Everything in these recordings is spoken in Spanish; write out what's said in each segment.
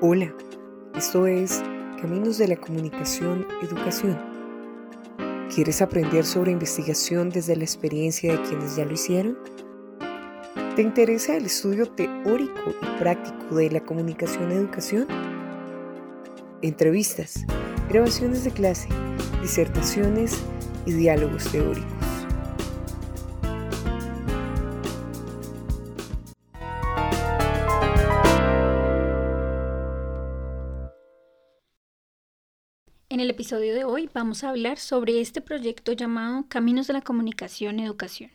Hola, esto es Caminos de la Comunicación Educación. ¿Quieres aprender sobre investigación desde la experiencia de quienes ya lo hicieron? ¿Te interesa el estudio teórico y práctico de la comunicación educación? Entrevistas, grabaciones de clase, disertaciones y diálogos teóricos. En el episodio de hoy vamos a hablar sobre este proyecto llamado Caminos de la Comunicación Educación.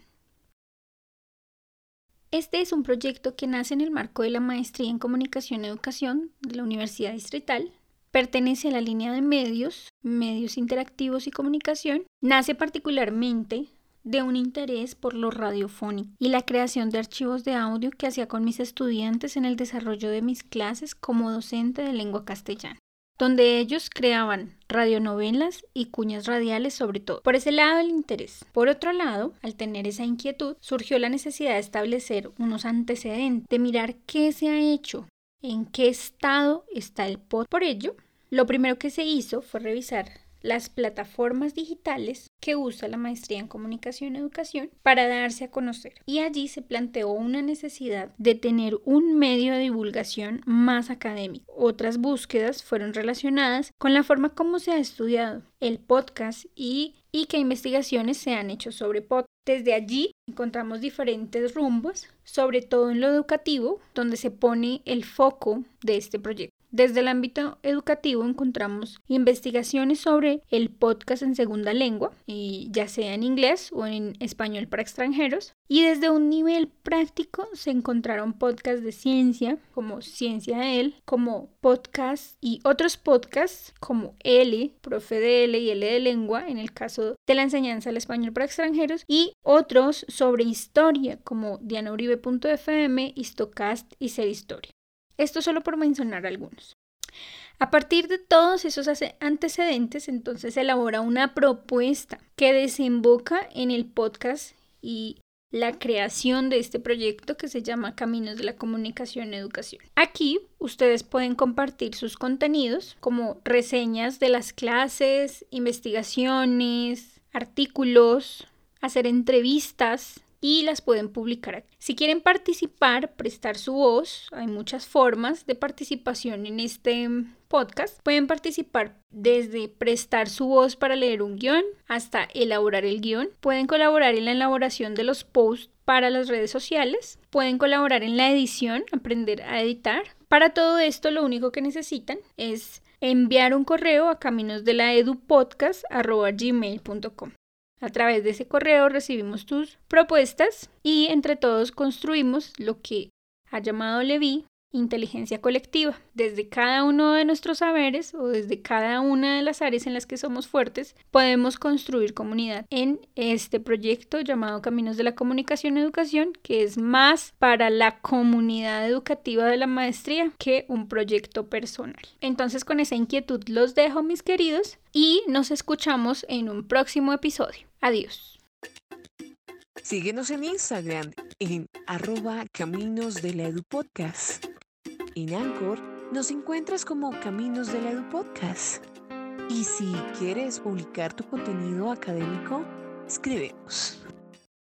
Este es un proyecto que nace en el marco de la Maestría en Comunicación Educación de la Universidad Distrital. Pertenece a la línea de medios, medios interactivos y comunicación. Nace particularmente de un interés por lo radiofónico y la creación de archivos de audio que hacía con mis estudiantes en el desarrollo de mis clases como docente de lengua castellana donde ellos creaban radionovelas y cuñas radiales sobre todo. Por ese lado el interés. Por otro lado, al tener esa inquietud, surgió la necesidad de establecer unos antecedentes, de mirar qué se ha hecho, en qué estado está el pod. Por ello, lo primero que se hizo fue revisar las plataformas digitales que usa la maestría en comunicación y educación para darse a conocer. Y allí se planteó una necesidad de tener un medio de divulgación más académico. Otras búsquedas fueron relacionadas con la forma como se ha estudiado el podcast y, y qué investigaciones se han hecho sobre podcast. Desde allí encontramos diferentes rumbos, sobre todo en lo educativo, donde se pone el foco de este proyecto. Desde el ámbito educativo encontramos investigaciones sobre el podcast en segunda lengua, y ya sea en inglés o en español para extranjeros. Y desde un nivel práctico se encontraron podcasts de ciencia, como Ciencia de él, como podcast y otros podcasts como L, Profe de L y L de Lengua, en el caso de la enseñanza del español para extranjeros, y otros sobre historia, como dianauribe.fm, Histocast y Ser Historia. Esto solo por mencionar algunos. A partir de todos esos antecedentes, entonces se elabora una propuesta que desemboca en el podcast y la creación de este proyecto que se llama Caminos de la Comunicación y Educación. Aquí ustedes pueden compartir sus contenidos como reseñas de las clases, investigaciones, artículos, hacer entrevistas, y las pueden publicar aquí. Si quieren participar, prestar su voz, hay muchas formas de participación en este podcast. Pueden participar desde prestar su voz para leer un guion hasta elaborar el guion. Pueden colaborar en la elaboración de los posts para las redes sociales. Pueden colaborar en la edición, aprender a editar. Para todo esto lo único que necesitan es enviar un correo a caminosdelaedupodcast.gmail.com. A través de ese correo recibimos tus propuestas y entre todos construimos lo que ha llamado Levi inteligencia colectiva. Desde cada uno de nuestros saberes o desde cada una de las áreas en las que somos fuertes, podemos construir comunidad en este proyecto llamado Caminos de la Comunicación Educación, que es más para la comunidad educativa de la maestría que un proyecto personal. Entonces con esa inquietud los dejo, mis queridos, y nos escuchamos en un próximo episodio. Adiós. Síguenos en Instagram en arroba Caminos de la Edu. En Anchor nos encuentras como Caminos de la Edu Podcast. Y si quieres publicar tu contenido académico, escríbenos.